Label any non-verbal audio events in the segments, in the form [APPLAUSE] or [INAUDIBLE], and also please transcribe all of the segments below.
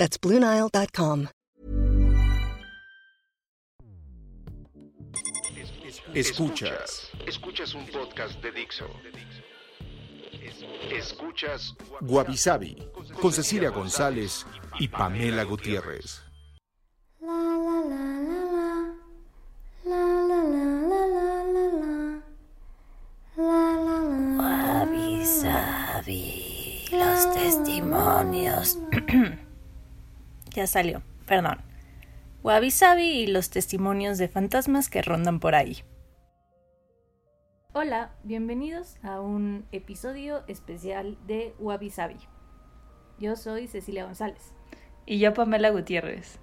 That's BlueNile.com. Escuchas. Escuchas un podcast de Dixo. Escuchas Guavisabi con Cecilia González y Pamela Gutiérrez. Guavisabi, los testimonios. [CLEARS THROAT] ya salió, perdón. Wabi Sabi y los testimonios de fantasmas que rondan por ahí. Hola, bienvenidos a un episodio especial de Wabi Sabi. Yo soy Cecilia González. Y yo Pamela Gutiérrez.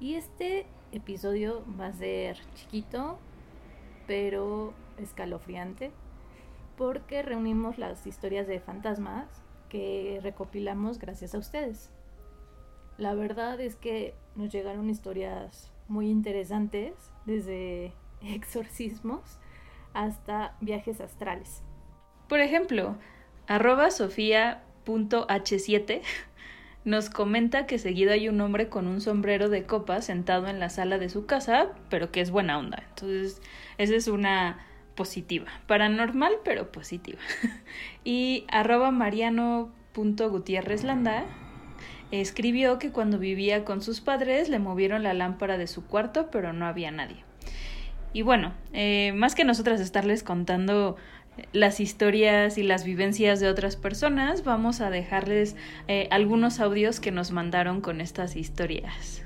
Y este episodio va a ser chiquito, pero escalofriante, porque reunimos las historias de fantasmas que recopilamos gracias a ustedes. La verdad es que nos llegaron historias muy interesantes, desde [LAUGHS] exorcismos hasta viajes astrales. Por ejemplo, arroba sofía.h7 nos comenta que seguido hay un hombre con un sombrero de copa sentado en la sala de su casa, pero que es buena onda. Entonces, esa es una positiva. Paranormal, pero positiva. [LAUGHS] y arroba mariano.gutierrezlanda Escribió que cuando vivía con sus padres le movieron la lámpara de su cuarto, pero no había nadie. Y bueno, eh, más que nosotras estarles contando las historias y las vivencias de otras personas, vamos a dejarles eh, algunos audios que nos mandaron con estas historias.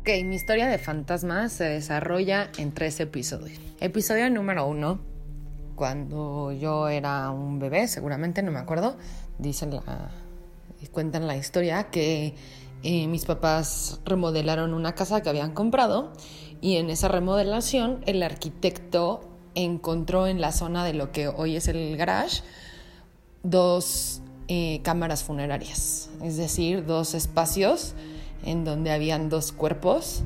Ok, mi historia de fantasmas se desarrolla en tres episodios. Episodio número uno, cuando yo era un bebé, seguramente, no me acuerdo, dicen la, cuentan la historia que eh, mis papás remodelaron una casa que habían comprado y en esa remodelación el arquitecto encontró en la zona de lo que hoy es el garage dos eh, cámaras funerarias, es decir, dos espacios en donde habían dos cuerpos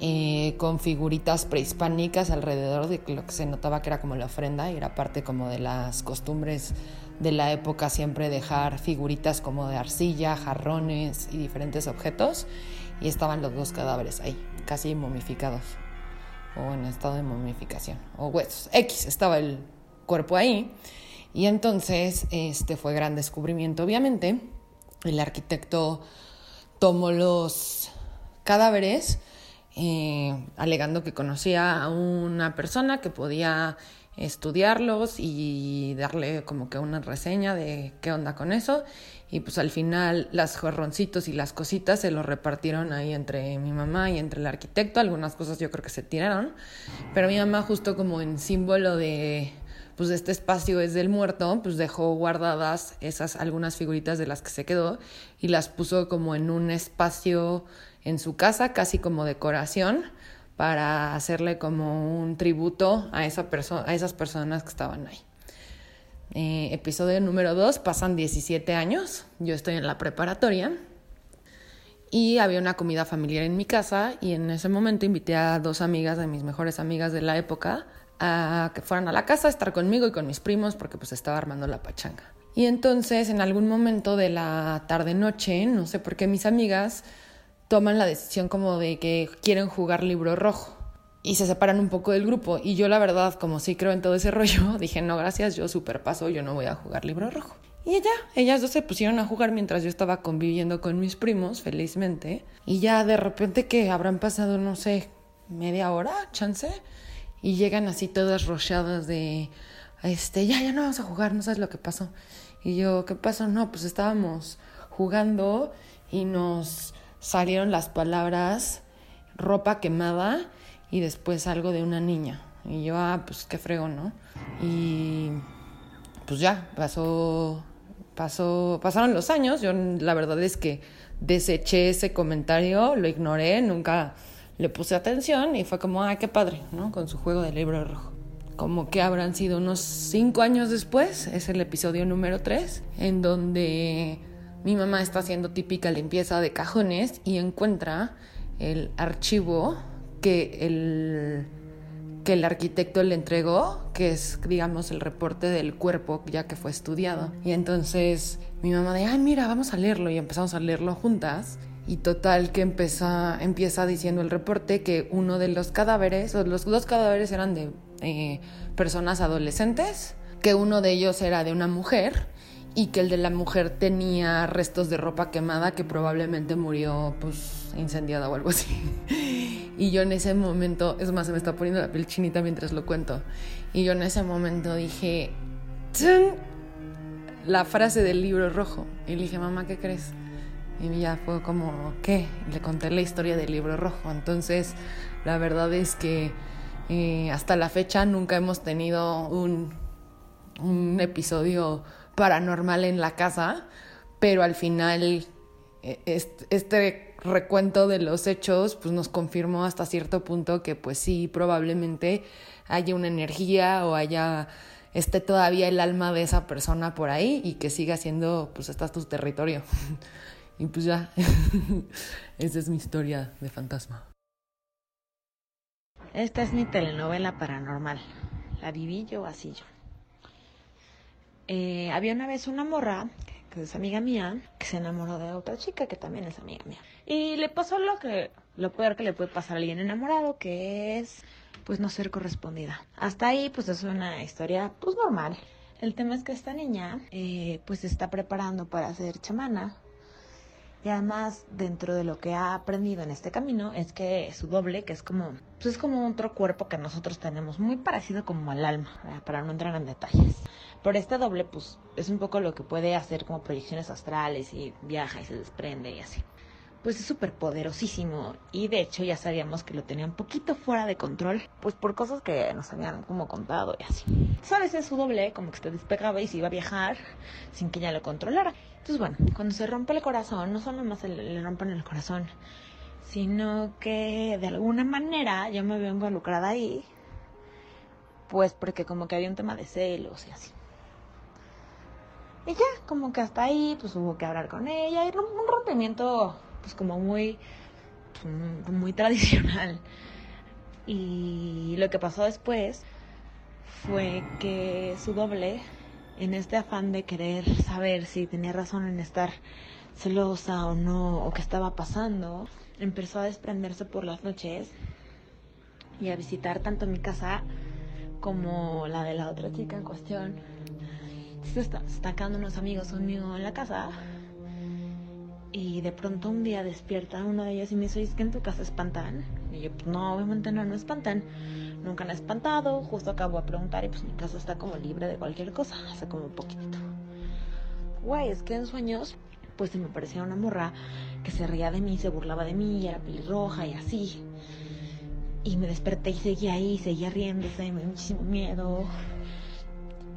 eh, con figuritas prehispánicas alrededor de lo que se notaba que era como la ofrenda y era parte como de las costumbres de la época siempre dejar figuritas como de arcilla, jarrones y diferentes objetos y estaban los dos cadáveres ahí, casi momificados o en estado de momificación o huesos. X estaba el cuerpo ahí y entonces este fue gran descubrimiento obviamente. El arquitecto tomó los cadáveres eh, alegando que conocía a una persona que podía estudiarlos y darle como que una reseña de qué onda con eso. Y pues al final las jorroncitos y las cositas se los repartieron ahí entre mi mamá y entre el arquitecto. Algunas cosas yo creo que se tiraron. Pero mi mamá justo como en símbolo de pues este espacio es del muerto, pues dejó guardadas esas algunas figuritas de las que se quedó y las puso como en un espacio en su casa, casi como decoración, para hacerle como un tributo a, esa a esas personas que estaban ahí. Eh, episodio número 2, pasan 17 años, yo estoy en la preparatoria y había una comida familiar en mi casa y en ese momento invité a dos amigas de mis mejores amigas de la época a que fueran a la casa a estar conmigo y con mis primos porque pues estaba armando la pachanga. Y entonces en algún momento de la tarde noche, no sé por qué mis amigas toman la decisión como de que quieren jugar libro rojo y se separan un poco del grupo. Y yo la verdad, como sí creo en todo ese [LAUGHS] rollo, dije, no, gracias, yo super paso, yo no voy a jugar libro rojo. Y ya, ellas dos se pusieron a jugar mientras yo estaba conviviendo con mis primos, felizmente. Y ya de repente que habrán pasado, no sé, media hora, chance. Y llegan así todas rocheadas de, este, ya, ya no vamos a jugar, no sabes lo que pasó. Y yo, ¿qué pasó? No, pues estábamos jugando y nos salieron las palabras ropa quemada y después algo de una niña. Y yo, ah, pues qué frego, ¿no? Y pues ya, pasó pasó, pasaron los años, yo la verdad es que deseché ese comentario, lo ignoré, nunca le puse atención y fue como, ay, qué padre, ¿no? Con su juego de libro rojo. Como que habrán sido unos cinco años después, es el episodio número tres, en donde mi mamá está haciendo típica limpieza de cajones y encuentra el archivo que el, que el arquitecto le entregó, que es, digamos, el reporte del cuerpo ya que fue estudiado. Y entonces mi mamá de, ay, mira, vamos a leerlo y empezamos a leerlo juntas. Y total que empieza, empieza diciendo el reporte que uno de los cadáveres, o los dos cadáveres eran de eh, personas adolescentes, que uno de ellos era de una mujer y que el de la mujer tenía restos de ropa quemada que probablemente murió pues incendiada o algo así. [LAUGHS] Y yo en ese momento, es más, se me está poniendo la piel chinita mientras lo cuento. Y yo en ese momento dije, la frase del libro rojo. Y le dije, mamá, ¿qué crees? Y ya fue como, ¿qué? Le conté la historia del libro rojo. Entonces, la verdad es que eh, hasta la fecha nunca hemos tenido un, un episodio paranormal en la casa, pero al final eh, este recuento de los hechos pues nos confirmó hasta cierto punto que pues sí, probablemente haya una energía o haya esté todavía el alma de esa persona por ahí y que siga siendo pues está tu territorio. [LAUGHS] Y pues ya, [LAUGHS] esa es mi historia de fantasma. Esta es mi telenovela paranormal. La viví yo así yo. Eh, había una vez una morra, que es amiga mía, que se enamoró de otra chica que también es amiga mía. Y le pasó lo que, lo peor que le puede pasar a alguien enamorado, que es pues no ser correspondida. Hasta ahí pues es una historia pues normal. El tema es que esta niña eh, pues se está preparando para ser chamana y además, dentro de lo que ha aprendido en este camino, es que su doble, que es como, pues es como otro cuerpo que nosotros tenemos, muy parecido como al alma, para no entrar en detalles. Pero este doble, pues, es un poco lo que puede hacer como proyecciones astrales y viaja y se desprende y así. Pues es súper poderosísimo y de hecho ya sabíamos que lo tenía un poquito fuera de control, pues por cosas que nos habían como contado y así. Sabes, es su doble, como que se despegaba y se iba a viajar sin que ella lo controlara. Entonces, bueno, cuando se rompe el corazón, no solo más le rompen el corazón, sino que de alguna manera yo me veo involucrada ahí, pues porque como que había un tema de celos y así. Y ya, como que hasta ahí, pues hubo que hablar con ella y un rompimiento, pues como muy, pues, muy tradicional. Y lo que pasó después fue que su doble en este afán de querer saber si tenía razón en estar celosa o no, o qué estaba pasando, empezó a desprenderse por las noches y a visitar tanto mi casa como la de la otra chica en cuestión. Se está, unos amigos conmigo en la casa y de pronto un día despierta uno de ellos y me dice, ¿es que en tu casa espantan? Y yo, pues no, obviamente no, no espantan nunca han espantado, justo acabo de preguntar y pues mi casa está como libre de cualquier cosa, hace como un poquitito. Güey, es que en sueños pues se me parecía una morra que se reía de mí, se burlaba de mí, era pelirroja y así. Y me desperté y seguía ahí, seguía riéndose, me dio muchísimo miedo.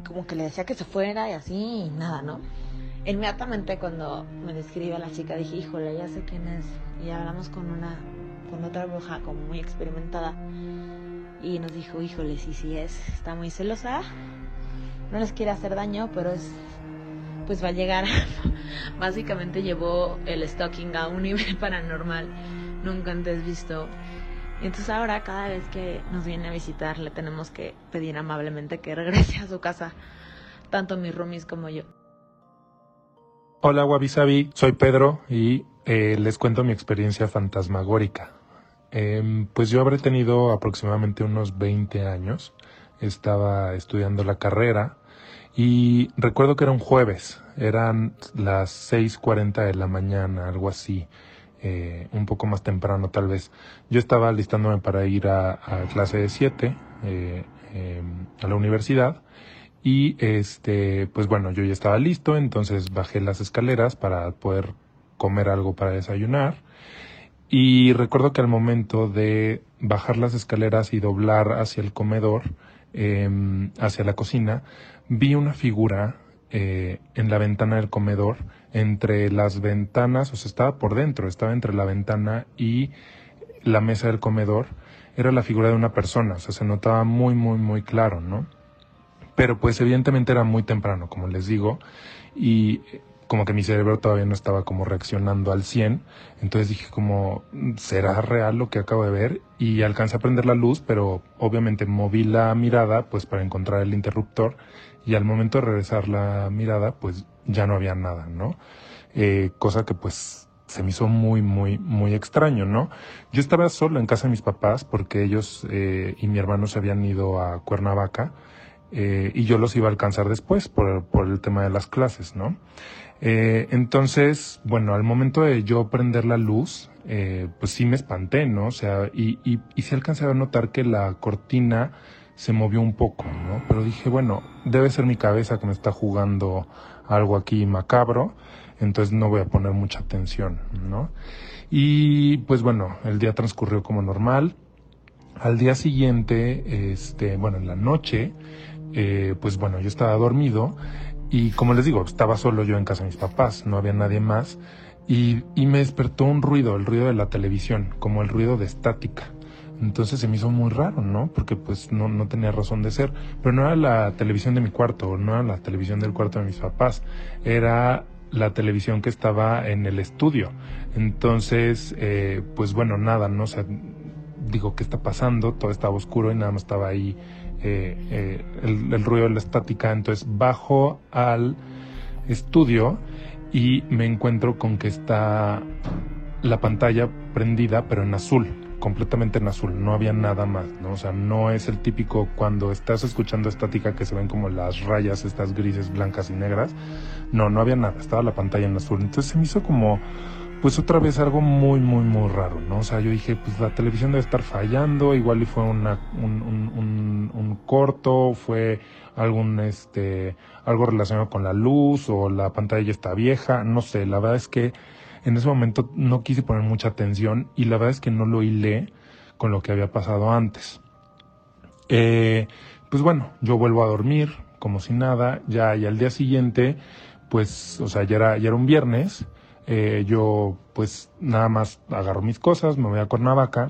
Como que le decía que se fuera y así, y nada, ¿no? Inmediatamente cuando me describe a la chica dije, híjole, ya sé quién es. Y hablamos con una, con otra bruja como muy experimentada y nos dijo, híjole, sí, sí es, está muy celosa, no les quiere hacer daño, pero es, pues va a llegar, [LAUGHS] básicamente llevó el stalking a un nivel [LAUGHS] paranormal nunca antes visto. Entonces ahora cada vez que nos viene a visitar le tenemos que pedir amablemente que regrese a su casa, tanto mis roomies como yo. Hola Wabi soy Pedro y eh, les cuento mi experiencia fantasmagórica. Em, pues yo habré tenido aproximadamente unos 20 años. Estaba estudiando la carrera y recuerdo que era un jueves, eran las 6.40 de la mañana, algo así, eh, un poco más temprano tal vez. Yo estaba alistándome para ir a, clase de 7 eh, em, a la universidad y este, pues bueno, yo ya estaba listo, entonces bajé las escaleras para poder comer algo para desayunar y recuerdo que al momento de bajar las escaleras y doblar hacia el comedor, em, hacia la cocina, vi una figura eh, en la ventana del comedor, entre las ventanas, o sea, estaba por dentro, estaba entre la ventana y la mesa del comedor, era la figura de una persona, o sea, se notaba muy, muy, muy claro, ¿no? Pero pues evidentemente era muy temprano, como les digo, y como que mi cerebro todavía no estaba como reaccionando al 100, entonces dije como, ¿será real lo que acabo de ver? Y alcancé a prender la luz, pero obviamente moví la mirada pues para encontrar el interruptor y al momento de regresar la mirada pues ya no había nada, ¿no? Eh, cosa que pues se me hizo muy, muy, muy extraño, ¿no? Yo estaba solo en casa de mis papás porque ellos eh, y mi hermano se habían ido a Cuernavaca eh, y yo los iba a alcanzar después por, por el tema de las clases, ¿no? Eh, entonces, bueno, al momento de yo prender la luz, eh, pues sí me espanté, ¿no? O sea, y, y, y sí alcancé a notar que la cortina se movió un poco, ¿no? Pero dije, bueno, debe ser mi cabeza que me está jugando algo aquí macabro, entonces no voy a poner mucha atención, ¿no? Y pues bueno, el día transcurrió como normal. Al día siguiente, este, bueno, en la noche, eh, pues bueno, yo estaba dormido y como les digo, estaba solo yo en casa de mis papás, no había nadie más. Y, y me despertó un ruido, el ruido de la televisión, como el ruido de estática. Entonces se me hizo muy raro, ¿no? Porque pues no, no tenía razón de ser. Pero no era la televisión de mi cuarto, no era la televisión del cuarto de mis papás. Era la televisión que estaba en el estudio. Entonces, eh, pues bueno, nada, ¿no? O sea, digo, ¿qué está pasando? Todo estaba oscuro y nada más estaba ahí eh, eh, el, el, ruido de la estática. Entonces bajo al estudio y me encuentro con que está la pantalla prendida, pero en azul, completamente en azul. No había nada más, ¿no? O sea, no es el típico cuando estás escuchando estática que se ven como las rayas, estas grises, blancas y negras. No, no había nada. Estaba la pantalla en azul. Entonces se me hizo como pues otra vez algo muy, muy, muy raro, ¿no? O sea, yo dije, pues la televisión debe estar fallando, igual y fue una, un, un, un, un, corto, fue algún, este, algo relacionado con la luz o la pantalla está vieja, no sé, la verdad es que en ese momento no quise poner mucha atención y la verdad es que no lo hilé con lo que había pasado antes. Eh, pues bueno, yo vuelvo a dormir como si nada, ya y al día siguiente, pues, o sea, ya era, ya era un viernes, eh, yo pues nada más agarro mis cosas, me voy a Cuernavaca,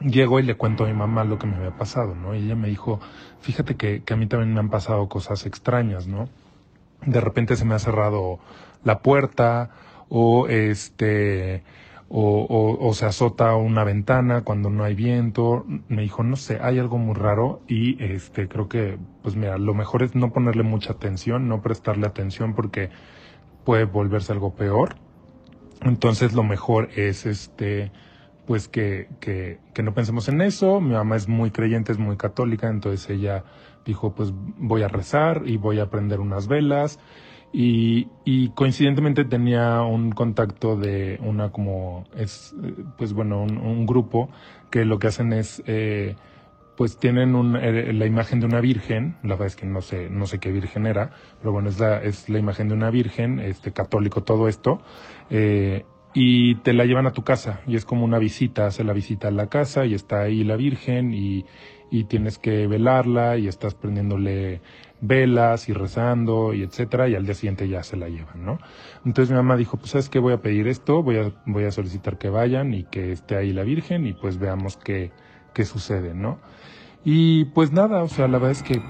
llego y le cuento a mi mamá lo que me había pasado, ¿no? Y ella me dijo, fíjate que, que a mí también me han pasado cosas extrañas, ¿no? De repente se me ha cerrado la puerta o este o, o, o, se azota una ventana cuando no hay viento. Me dijo, no sé, hay algo muy raro y este creo que, pues mira, lo mejor es no ponerle mucha atención, no prestarle atención porque puede volverse algo peor. Entonces lo mejor es este pues que, que, no pensemos en eso. Mi mamá es muy creyente, es muy católica, entonces ella dijo pues voy a rezar y voy a prender unas velas. Y, y coincidentemente tenía un contacto de una como es pues bueno un, un grupo que lo que hacen es eh, pues tienen un, eh, la imagen de una virgen, la verdad es que no sé, no sé qué virgen era, pero bueno, es la, es la imagen de una virgen, este católico, todo esto, eh, y te la llevan a tu casa, y es como una visita, hace la visita a la casa, y está ahí la virgen, y, y tienes que velarla, y estás prendiéndole velas y rezando, y etcétera, y al día siguiente ya se la llevan, ¿no? Entonces mi mamá dijo, pues sabes qué, voy a pedir esto, voy a, voy a solicitar que vayan, y que esté ahí la virgen, y pues veamos qué, qué sucede, ¿no? Y pues nada, o sea, la verdad es que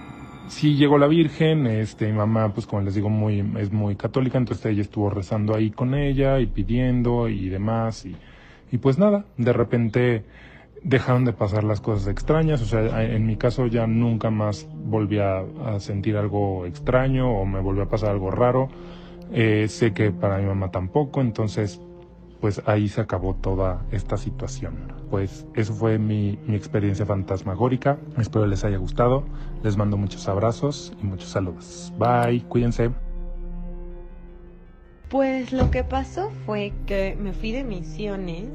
sí llegó la Virgen, este, mi mamá, pues como les digo, muy, es muy católica, entonces ella estuvo rezando ahí con ella y pidiendo y demás, y, y pues nada, de repente dejaron de pasar las cosas extrañas, o sea, en mi caso ya nunca más volví a, a sentir algo extraño o me volvió a pasar algo raro, eh, sé que para mi mamá tampoco, entonces pues ahí se acabó toda esta situación. Pues eso fue mi, mi, experiencia fantasmagórica. Espero les haya gustado. Les mando muchos abrazos y muchos saludos. Bye, cuídense. Pues lo que pasó fue que me fui de misiones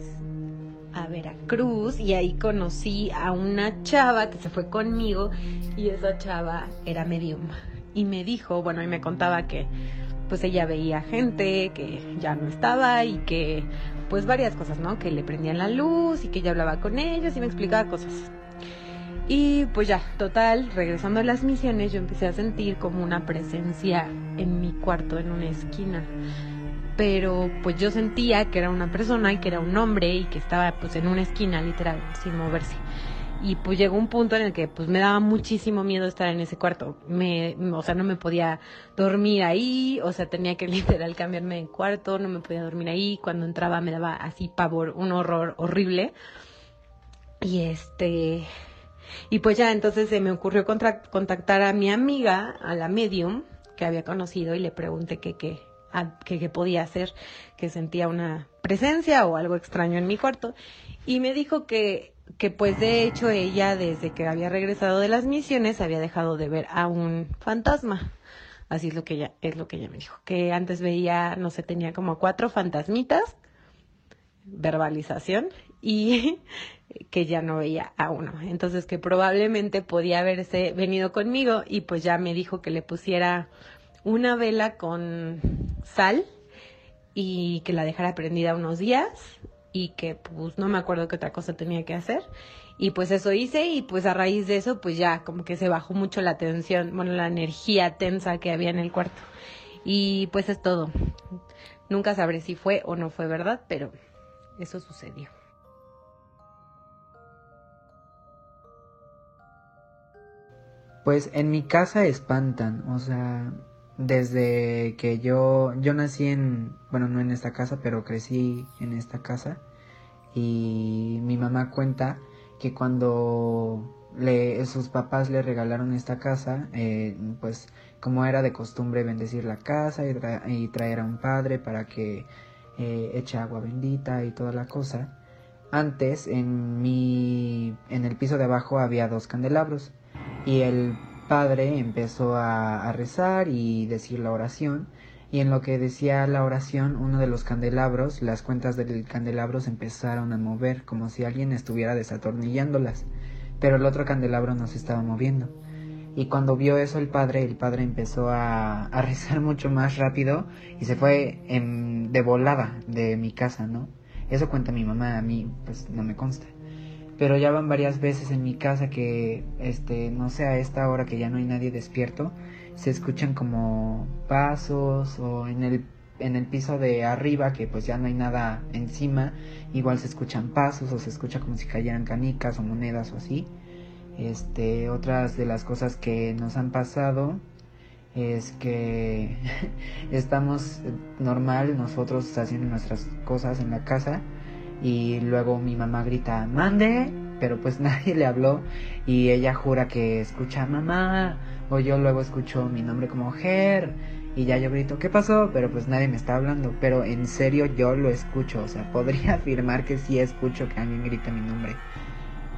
a Veracruz y ahí conocí a una chava que se fue conmigo y esa chava era medium y me dijo, bueno, y me contaba que pues ella veía gente que ya no estaba y que pues varias cosas, ¿no? Que le prendían la luz y que ella hablaba con ellos y me explicaba cosas. Y pues ya, total, regresando a las misiones, yo empecé a sentir como una presencia en mi cuarto, en una esquina. Pero pues yo sentía que era una persona y que era un hombre y que estaba pues en una esquina literal, sin moverse. Y pues llegó un punto en el que pues me daba muchísimo miedo estar en ese cuarto. Me, o sea, no me podía dormir ahí, o sea, tenía que [LAUGHS] literal cambiarme de cuarto, no me podía dormir ahí. Cuando entraba me daba así pavor, un horror horrible. Y este, y pues ya entonces se me ocurrió contactar a mi amiga, a la medium que había conocido y le pregunté qué qué qué podía hacer, que sentía una presencia o algo extraño en mi cuarto y me dijo que que pues de hecho ella desde que había regresado de las misiones había dejado de ver a un fantasma. Así es lo que ella es lo que ella me dijo, que antes veía, no sé, tenía como cuatro fantasmitas verbalización y [LAUGHS] que ya no veía a uno. Entonces que probablemente podía haberse venido conmigo y pues ya me dijo que le pusiera una vela con sal y que la dejara prendida unos días y que pues no me acuerdo qué otra cosa tenía que hacer. Y pues eso hice y pues a raíz de eso pues ya como que se bajó mucho la tensión, bueno, la energía tensa que había en el cuarto. Y pues es todo. Nunca sabré si fue o no fue verdad, pero eso sucedió. Pues en mi casa espantan, o sea, desde que yo yo nací en, bueno, no en esta casa, pero crecí en esta casa y mi mamá cuenta que cuando le, sus papás le regalaron esta casa, eh, pues como era de costumbre bendecir la casa y, y traer a un padre para que eh, eche agua bendita y toda la cosa. Antes en mi en el piso de abajo había dos candelabros y el padre empezó a, rezar y decir la oración y en lo que decía la oración uno de los candelabros, las cuentas del candelabro se empezaron a mover como si alguien estuviera desatornillándolas, pero el otro candelabro no se estaba moviendo. Y cuando vio eso el padre, el padre empezó a, [LAUGHS] rezar mucho más rápido y se fue en, de volada de mi casa, ¿no? Eso cuenta mi mamá, a mí pues no me consta pero ya van varias veces en mi casa que, este, no sé, a esta hora que ya no hay nadie despierto, se escuchan como pasos o en el, en el piso de arriba que pues ya no hay nada encima, igual se escuchan pasos o se escucha como si cayeran canicas o monedas o así. Este, otras de las cosas que nos han pasado es que [LAUGHS] estamos normal nosotros haciendo nuestras cosas en la casa y luego mi mamá grita, mande, pero pues [LAUGHS] nadie le habló y ella jura que escucha mamá o yo luego escucho mi nombre como Ger y ya yo grito, ¿qué pasó? Pero pues nadie me está hablando, pero en serio yo lo escucho, o sea, [LAUGHS] podría afirmar que sí escucho que alguien grita mi nombre.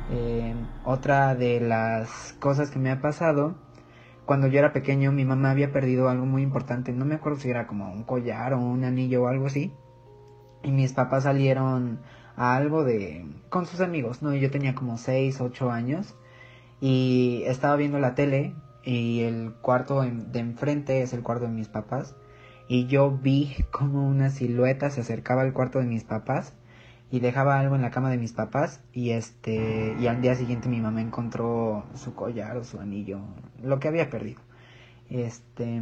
Eh, otra de las cosas que me ha pasado, cuando yo era pequeño mi mamá había perdido algo muy importante, no me acuerdo si era como un collar o un anillo o algo así, y mis papás salieron a algo de con sus amigos, ¿no? Yo tenía como 6, 8 años y estaba viendo la tele y el cuarto de enfrente es el cuarto de mis papás y yo vi [LAUGHS] como una silueta se acercaba al cuarto de mis papás y dejaba algo en la cama de mis papás y este y al día siguiente mi mamá encontró su collar o su anillo, lo que había perdido. Este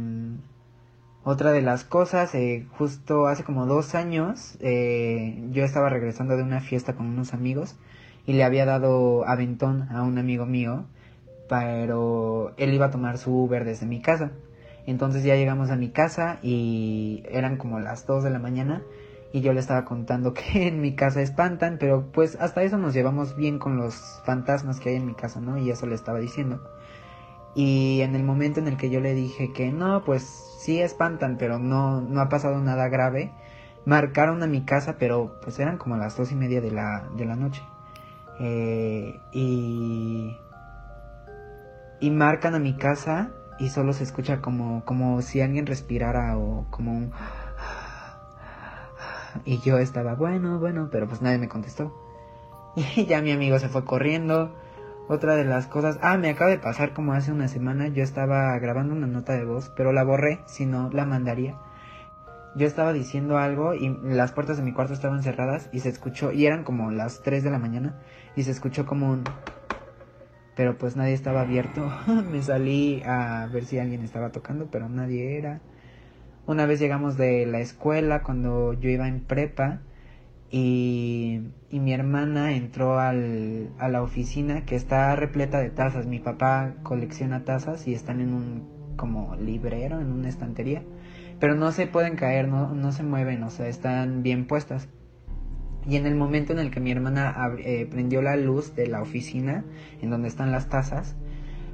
otra de las cosas, eh, justo hace como dos años, eh, yo estaba regresando de una fiesta con unos amigos y le había dado aventón a un amigo mío, pero él iba a tomar su Uber desde mi casa. Entonces ya llegamos a mi casa y eran como las 2 de la mañana y yo le estaba contando [LAUGHS] que en mi casa espantan, pero pues hasta eso nos llevamos bien con los fantasmas que hay en mi casa, ¿no? Y eso le estaba diciendo. Y en el momento en el que yo le dije que no, pues sí espantan, pero no, no ha pasado nada grave, marcaron a mi casa, pero pues eran como las dos y media de la, de la noche. Eh, y, y marcan a mi casa y solo se escucha como, como si alguien respirara o como un... Y yo estaba, bueno, bueno, pero pues nadie me contestó. [LAUGHS] Y ya mi amigo se fue corriendo. Otra de las cosas, ah, me acaba de pasar como hace una semana, yo estaba grabando una nota de voz, pero la borré, si no la mandaría. Yo estaba diciendo algo y las puertas de mi cuarto estaban cerradas y se escuchó, y eran como las 3 de la mañana, y se escuchó como un... pero pues nadie estaba abierto. [LAUGHS] Me salí a ver si alguien estaba tocando, pero nadie era. Una vez llegamos de la escuela cuando yo iba en prepa y, mi hermana entró al, a la oficina que está repleta de tazas. Mi papá colecciona tazas y están en un como librero, en una estantería, pero no se pueden caer, no, no se mueven, o sea, están bien puestas. Y en el momento en el que mi hermana eh, prendió la luz de la oficina, en donde están las tazas,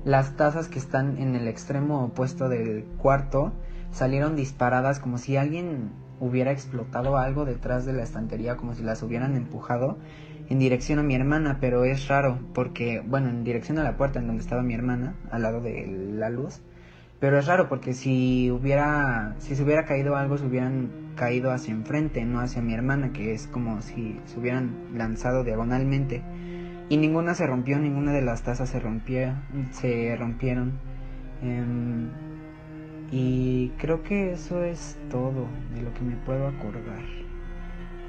las tazas que están en el extremo opuesto del cuarto salieron disparadas como si alguien hubiera explotado algo detrás de la estantería, como si las hubieran empujado en dirección a mi hermana, pero es raro porque, bueno, en dirección a la puerta en donde estaba mi hermana, al lado de la luz, pero es raro porque si hubiera, si se hubiera caído algo, se hubieran caído hacia enfrente, no hacia mi hermana, que es como si se hubieran lanzado diagonalmente. Y ninguna se rompió, ninguna de las tazas se rompió, se rompieron. Em, y creo que eso es todo de lo que me puedo acordar.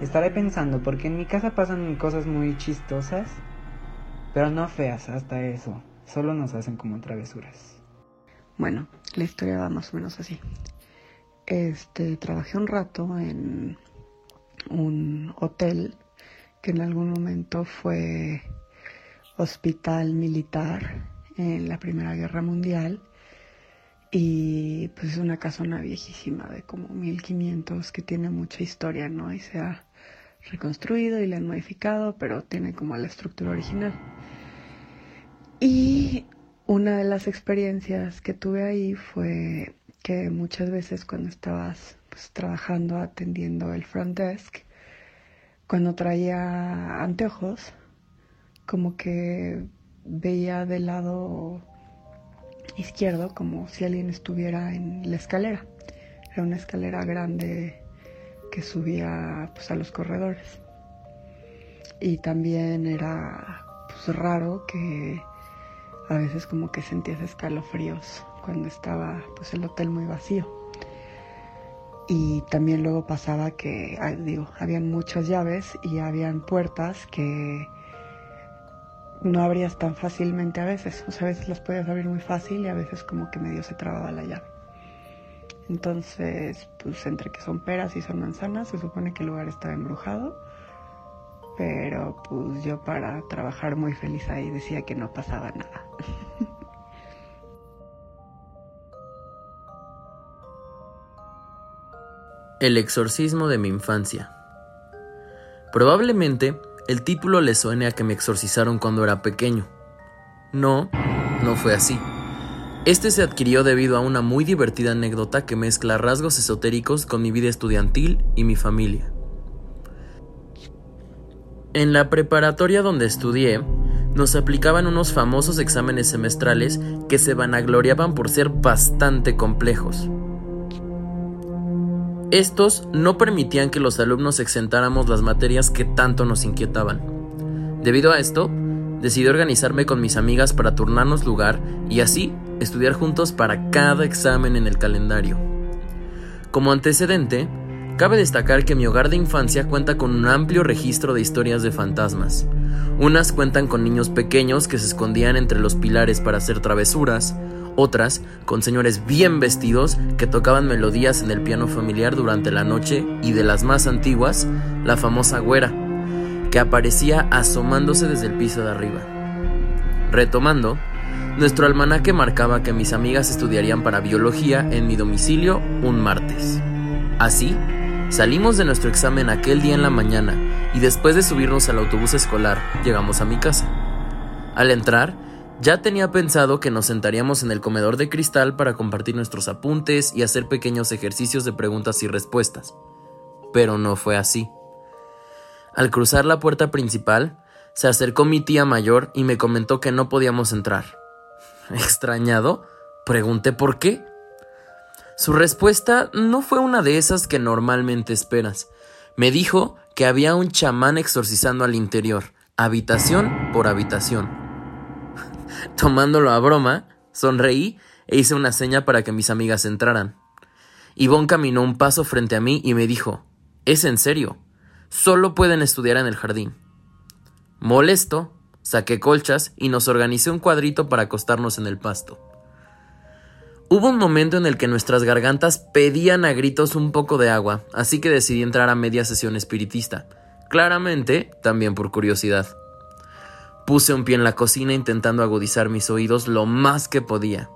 Estaré pensando, porque en mi casa pasan cosas muy chistosas, pero no feas hasta eso. Solo nos hacen como travesuras. Bueno, la historia va más o menos así. Este, trabajé un rato en un hotel que en algún momento fue hospital militar en la Primera Guerra Mundial y pues es una casona viejísima de como 1500 que tiene mucha historia, ¿no? Y se ha reconstruido y le han modificado, pero tiene como la estructura original. Y una de las experiencias que tuve ahí fue que muchas veces cuando estabas pues, trabajando, atendiendo el front desk, cuando traía anteojos, como que veía del lado izquierdo como si alguien estuviera en la escalera. Era una escalera grande que subía pues, a los corredores. Y también era pues, raro que a veces como que sentías escalofríos cuando estaba pues el hotel muy vacío. Y también luego pasaba que, ah, digo, habían muchas llaves y habían puertas que no abrías tan fácilmente a veces. O sea, a veces las podías abrir muy fácil y a veces como que medio se trababa la llave. Entonces, pues entre que son peras y son manzanas, se supone que el lugar estaba embrujado. Pero pues yo para trabajar muy feliz ahí decía que no pasaba nada. [LAUGHS] El exorcismo de mi infancia. Probablemente el título le suene a que me exorcizaron cuando era pequeño. No, no fue así. Este se adquirió debido a una muy divertida anécdota que mezcla rasgos esotéricos con mi vida estudiantil y mi familia. En la preparatoria donde estudié, nos aplicaban unos famosos exámenes semestrales que se vanagloriaban por ser bastante complejos. Estos no permitían que los alumnos exentáramos las materias que tanto nos inquietaban. Debido a esto, decidí organizarme con mis amigas para turnarnos lugar y así estudiar juntos para cada examen en el calendario. Como antecedente, cabe destacar que mi hogar de infancia cuenta con un amplio registro de historias de fantasmas. Unas cuentan con niños pequeños que se escondían entre los pilares para hacer travesuras, otras con señores bien vestidos que tocaban melodías en el piano familiar durante la noche y de las más antiguas, la famosa güera, que aparecía asomándose desde el piso de arriba. Retomando, nuestro almanaque marcaba que mis amigas estudiarían para biología en mi domicilio un martes. Así, salimos de nuestro examen aquel día en la mañana y después de subirnos al autobús escolar, llegamos a mi casa. Al entrar, ya tenía pensado que nos sentaríamos en el comedor de cristal para compartir nuestros apuntes y hacer pequeños ejercicios de preguntas y respuestas. Pero no fue así. Al cruzar la puerta principal, se acercó mi tía mayor y me comentó que no podíamos entrar. Extrañado, pregunté por qué. Su respuesta no fue una de esas que normalmente esperas. Me dijo que había un chamán exorcizando al interior, habitación por habitación. Tomándolo a broma, sonreí e hice una seña para que mis amigas entraran. Yvonne caminó un paso frente a mí y me dijo, ¿Es en serio? Solo pueden estudiar en el jardín. Molesto, saqué colchas y nos organicé un cuadrito para acostarnos en el pasto. Hubo un momento en el que nuestras gargantas pedían a gritos un poco de agua, así que decidí entrar a media sesión espiritista. Claramente, también por curiosidad. Puse un pie en la cocina intentando agudizar mis oídos lo más que podía.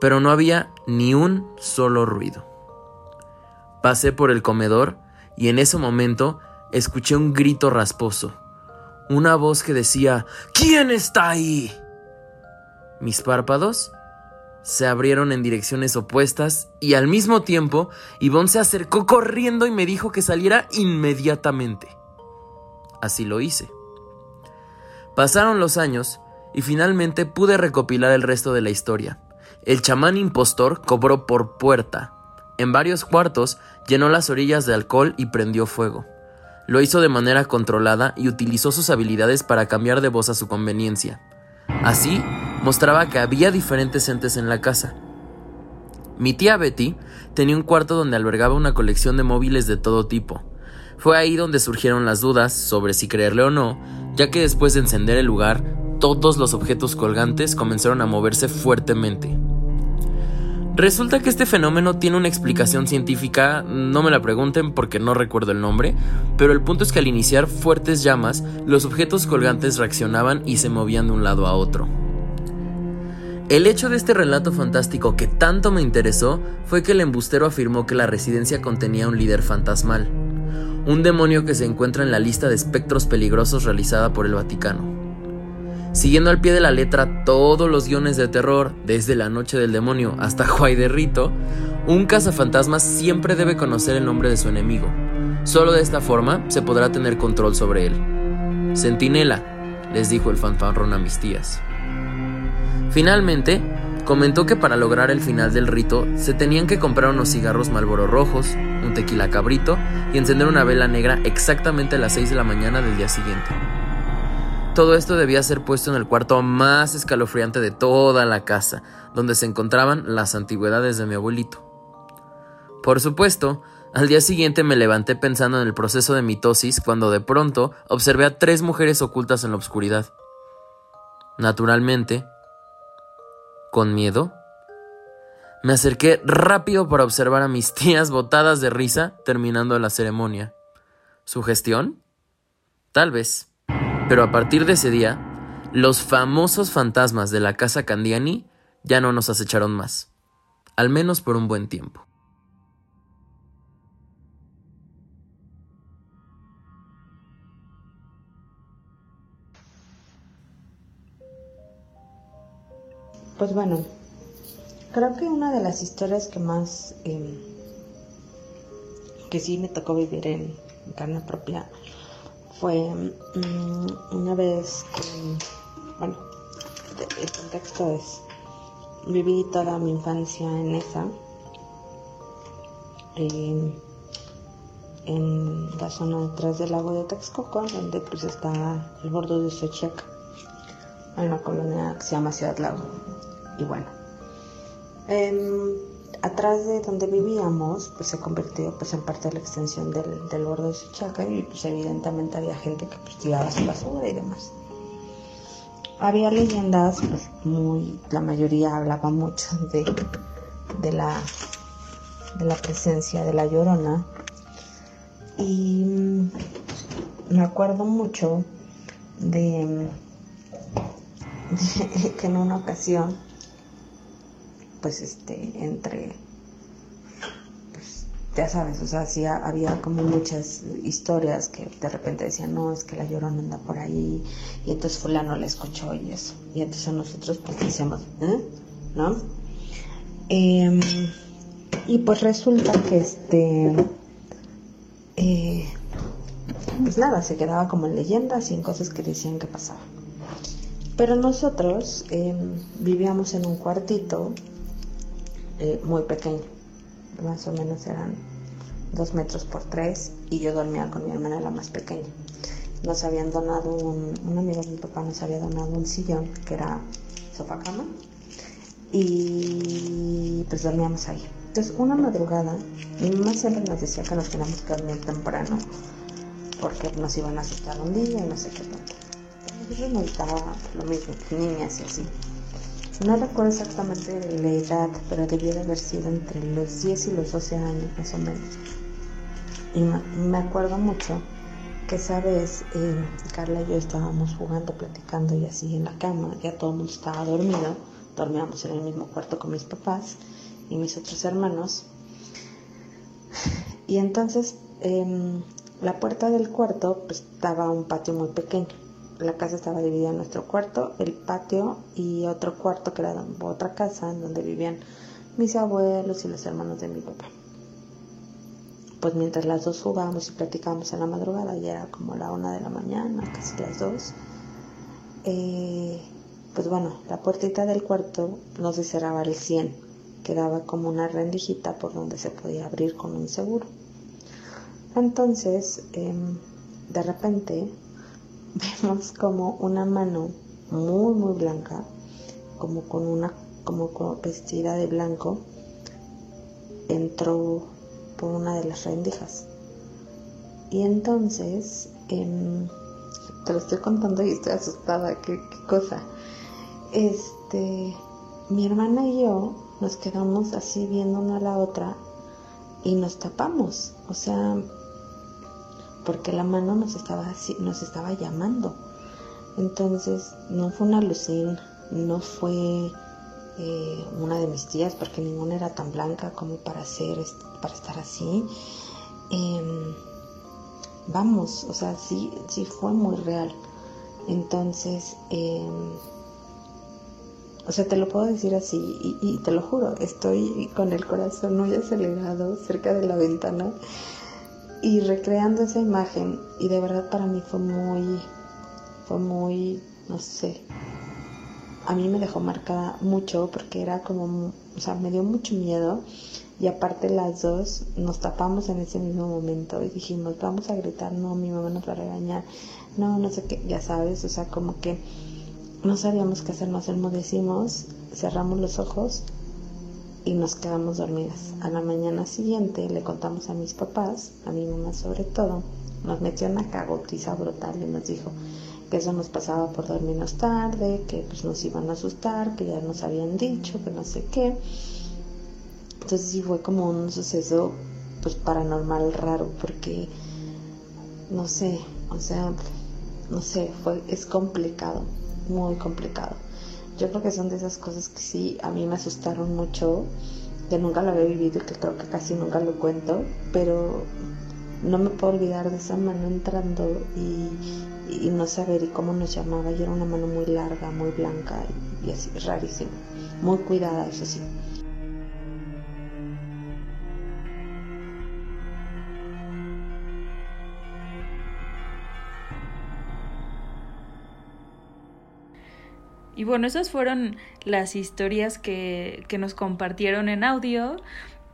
Pero no había ni un solo ruido. Pasé por el comedor y en ese momento escuché un grito rasposo. Una voz que decía, ¿Quién está ahí? Mis párpados se abrieron en direcciones opuestas y al mismo tiempo Ivonne se acercó corriendo y me dijo que saliera inmediatamente. Así lo hice. Pasaron los años y finalmente pude recopilar el resto de la historia. El chamán impostor cobró por puerta. En varios cuartos llenó las orillas de alcohol y prendió fuego. Lo hizo de manera controlada y utilizó sus habilidades para cambiar de voz a su conveniencia. Así, mostraba que había diferentes entes en la casa. Mi tía Betty tenía un cuarto donde albergaba una colección de móviles de todo tipo. Fue ahí donde surgieron las dudas sobre si creerle o no, ya que después de encender el lugar, todos los objetos colgantes comenzaron a moverse fuertemente. Resulta que este fenómeno tiene una explicación científica, no me la pregunten porque no recuerdo el nombre, pero el punto es que al iniciar fuertes llamas, los objetos colgantes reaccionaban y se movían de un lado a otro. El hecho de este relato fantástico que tanto me interesó fue que el embustero afirmó que la residencia contenía un líder fantasmal, un demonio que se encuentra en la lista de espectros peligrosos realizada por el Vaticano. Siguiendo al pie de la letra todos los guiones de terror, desde La Noche del Demonio hasta Juay de Rito, un cazafantasmas siempre debe conocer el nombre de su enemigo. Solo de esta forma se podrá tener control sobre él. Centinela, les dijo el fanfarrón a mis tías. Finalmente, comentó que para lograr el final del rito se tenían que comprar unos cigarros Malboro rojos, un tequila cabrito y encender una vela negra exactamente a las 6 de la mañana del día siguiente. Todo esto debía ser puesto en el cuarto más escalofriante de toda la casa, donde se encontraban las antigüedades de mi abuelito. Por supuesto, al día siguiente me levanté pensando en el proceso de mitosis cuando de pronto observé a tres mujeres ocultas en la oscuridad. Naturalmente, con miedo, me acerqué rápido para observar a mis [LAUGHS] tías botadas de risa terminando la ceremonia. ¿Sugestión? Tal vez. Pero a partir de ese día, los famosos fantasmas de la casa Candiani ya no nos acecharon más. Al menos por un buen tiempo. Pues bueno, creo que una de las historias que más, eh, que sí me tocó vivir en carne propia, fue um, una vez que, bueno, el contexto es, viví toda mi infancia en esa, eh, en la zona detrás del lago de Texcoco, donde pues está el borde de Xochiaca, en una colonia que se llama Ciudad Lago. Y bueno, eh, atrás de donde vivíamos, pues se convirtió pues en parte de la extensión del, del borde de Suchaca y pues evidentemente había gente que pues tiraba su basura y demás. Había leyendas, pues muy, la mayoría hablaba mucho de, de la de la presencia de la llorona y mm, me acuerdo mucho de [LAUGHS] que en una ocasión pues este, entre, pues ya sabes, o sea, sí había como muchas historias que de repente decían, no, es que la llorona anda por ahí, y entonces fulano la escuchó y eso, y entonces nosotros pues decíamos, ¿eh? ¿No? Em, y pues resulta que este, eh, pues nada, se quedaba como en leyendas y en cosas que decían que pasaba. Pero nosotros eh, vivíamos en un cuartito eh, muy pequeño, más o menos eran dos metros por tres y yo dormía con mi hermana la más pequeña. Nos habían donado un, un amigo de mi papá nos había donado un sillón que era sofá cama y pues dormíamos ahí. Entonces una madrugada mi mamá siempre nos decía que nos teníamos que dormir temprano porque nos iban a asustar un día y no sé qué tanto. Nos gustaba lo mismo, niñas y así. No recuerdo exactamente la edad, pero debía de haber sido entre los 10 y los 12 años más o menos. Y me acuerdo mucho que esa vez eh, Carla y yo estábamos jugando, platicando y así en la cama, ya todo el mundo estaba dormido, dormíamos en el mismo cuarto con mis papás y mis otros hermanos. Y entonces em, la puerta del cuarto pues, estaba un patio muy pequeño. La casa estaba dividida en nuestro cuarto, el patio y otro cuarto que era otra casa en donde vivían mis abuelos y los hermanos de mi papá pues mientras las dos jugábamos y platicábamos en la madrugada, ya era como la una de la mañana, casi las dos, eh, pues bueno, la puertita del cuarto no se cerraba al 100, quedaba como una rendijita por donde se podía abrir con un seguro. Entonces, em, de repente, [LAUGHS] vemos como una mano muy, muy blanca, como con una, como vestida de blanco, entró por una de las rendijas. Y entonces, em, te lo estoy contando y estoy asustada, ¿Qué, qué cosa. Este, mi hermana y yo nos quedamos así viendo una a la otra y nos tapamos, o sea, porque la mano nos estaba nos estaba llamando. Entonces, no fue una alucin, no fue eh, una de mis tías, porque ninguna era tan blanca como para, hacer, para estar así. Em, vamos, o sea, sí, sí fue muy real. Entonces, em, o sea, te lo puedo decir así y, y, te lo juro, estoy con el corazón muy acelerado cerca de la ventana y recreando esa imagen y de verdad para mí fue muy, fue muy, no sé, a mí me dejó marcada mucho porque era como, o sea, me dio mucho miedo y aparte las dos nos tapamos en ese mismo momento y dijimos, vamos a gritar, no, mi mamá nos va a regañar, no, no sé qué, ya sabes, o sea, como que no sabíamos qué hacer, nos enmudecimos, cerramos los ojos y nos quedamos dormidas. A la mañana siguiente le contamos a mis papás, a mi mamá sobre todo, nos metió una cagotiza brutal y nos dijo, que eso nos pasaba por dormirnos tarde, que pues nos iban a asustar, que ya nos habían dicho, que no sé qué. Entonces sí fue como un suceso pues paranormal raro porque no sé, o sea, no sé, fue es complicado, muy complicado. Yo creo que son de esas cosas que sí a mí me asustaron mucho, que nunca lo había vivido y que creo que casi nunca lo cuento, pero no me puedo olvidar de esa mano entrando y, no saber y cómo nos llamaba. Y era una mano muy larga, muy blanca y, así, rarísima. Muy cuidada, eso sí. Y bueno, esas fueron las historias que, que nos compartieron en audio.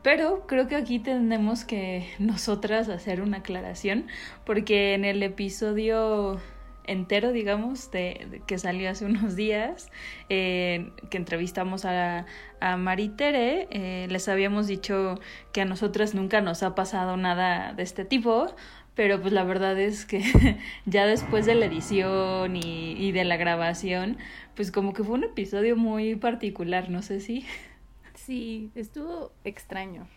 Pero creo que aquí tenemos que [LAUGHS] nosotras hacer una aclaración, porque en el episodio entero, digamos, de, que salió hace unos días, eh, que entrevistamos a, a Maritere, eh, les habíamos dicho que a nosotras nunca nos ha pasado nada de este tipo, pero pues la verdad es que [LAUGHS] ya después de la edición y, y de la grabación, pues como que fue un episodio muy particular, no sé si... Sí, estuvo extraño.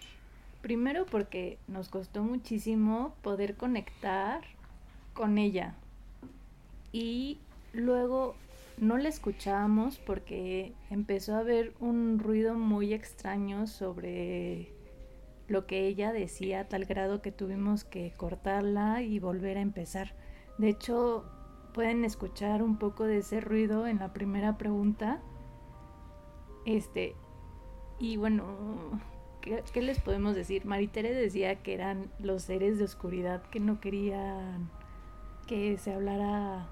Primero porque nos costó muchísimo poder conectar con ella. Y luego no la escuchábamos porque empezó a haber un ruido muy extraño sobre lo que ella decía tal grado que tuvimos que cortarla y volver a empezar. De hecho, pueden escuchar un poco de ese ruido en la primera pregunta. Este, y bueno, ¿qué, les podemos decir? Maritere decía que eran los seres de oscuridad que no querían que se hablara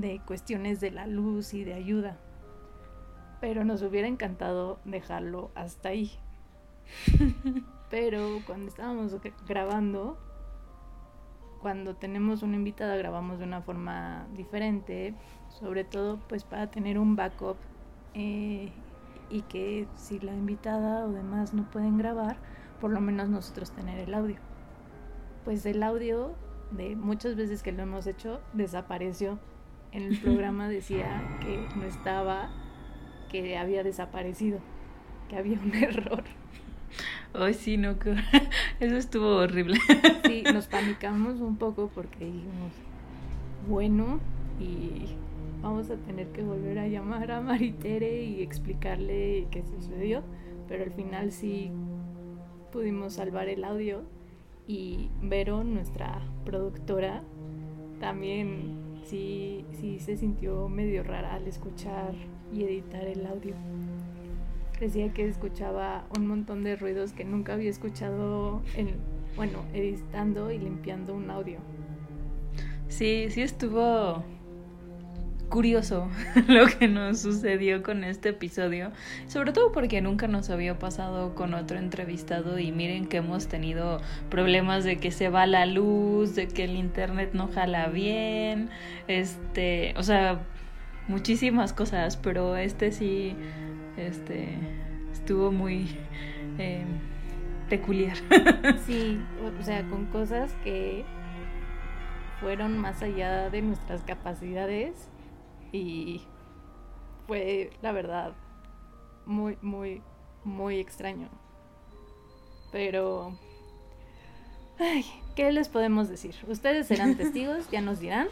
de cuestiones de la luz y de ayuda. Pero nos hubiera encantado dejarlo hasta ahí. [LAUGHS] Pero cuando estábamos grabando, cuando tenemos una invitada grabamos de una forma diferente, sobre todo pues para tener un backup eh, y que si la invitada o demás no pueden grabar, por lo menos nosotros tener el audio. Pues el audio de muchas veces que lo hemos hecho desapareció en el programa decía que no estaba, que había desaparecido, que había un [LAUGHS] error. Ay, sí, no, que... [LAUGHS] eso estuvo horrible. Sí, nos panicamos un poco porque dijimos, bueno, y vamos a tener que volver a llamar a Maritere y explicarle qué sucedió, pero al final sí pudimos salvar el audio y Vero, nuestra productora, también sí, sí se sintió medio rara al escuchar y editar el audio. Decía que escuchaba un montón de ruidos que nunca había escuchado en, bueno, editando y limpiando un audio. Sí, sí estuvo curioso [LAUGHS] lo que nos sucedió con este episodio, sobre todo porque nunca nos había pasado con otro entrevistado y miren que hemos tenido problemas de que se va la luz, de que el internet no jala bien, este, o sea, muchísimas cosas, pero este sí, este, estuvo muy eh, peculiar. [LAUGHS] Sí, o sea, con cosas que fueron más allá de nuestras capacidades y fue la verdad muy, muy, muy extraño. Pero, ay, ¿qué les podemos decir? Ustedes serán [LAUGHS] testigos, ya nos dirán.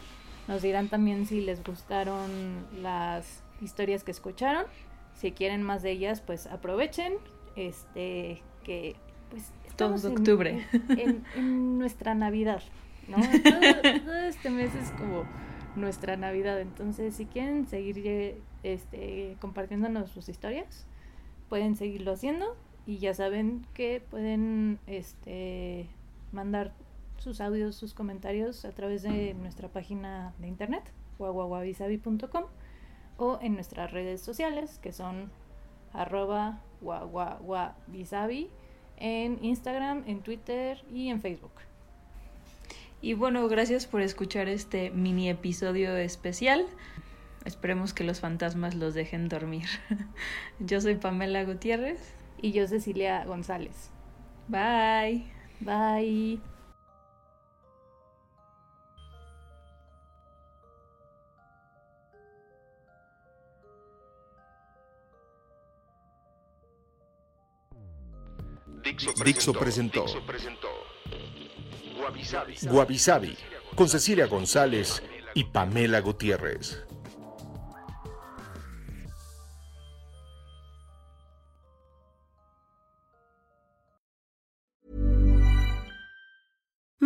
Nos dirán también si les gustaron las historias que escucharon. Si quieren más de ellas, pues aprovechen. Este, que pues todo octubre. En, en, nuestra Navidad, ¿no? [LAUGHS] Todo, todo este mes es como nuestra Navidad. Entonces, si quieren seguir este, compartiéndonos sus historias, pueden seguirlo haciendo y ya saben que pueden este, mandar sus audios, sus comentarios a través de nuestra página de internet, guaguaguavisabi.com o en nuestras redes sociales que son arroba guaguaguavisabi en Instagram, en Twitter y en Facebook. Y bueno, gracias por escuchar este mini episodio especial. Esperemos que los fantasmas los dejen dormir. [LAUGHS] Yo soy Pamela Gutiérrez. Y yo Cecilia González. Bye. Bye. Dixo presentó, Guavisabi. Sabi, con Cecilia González y Pamela Gutiérrez.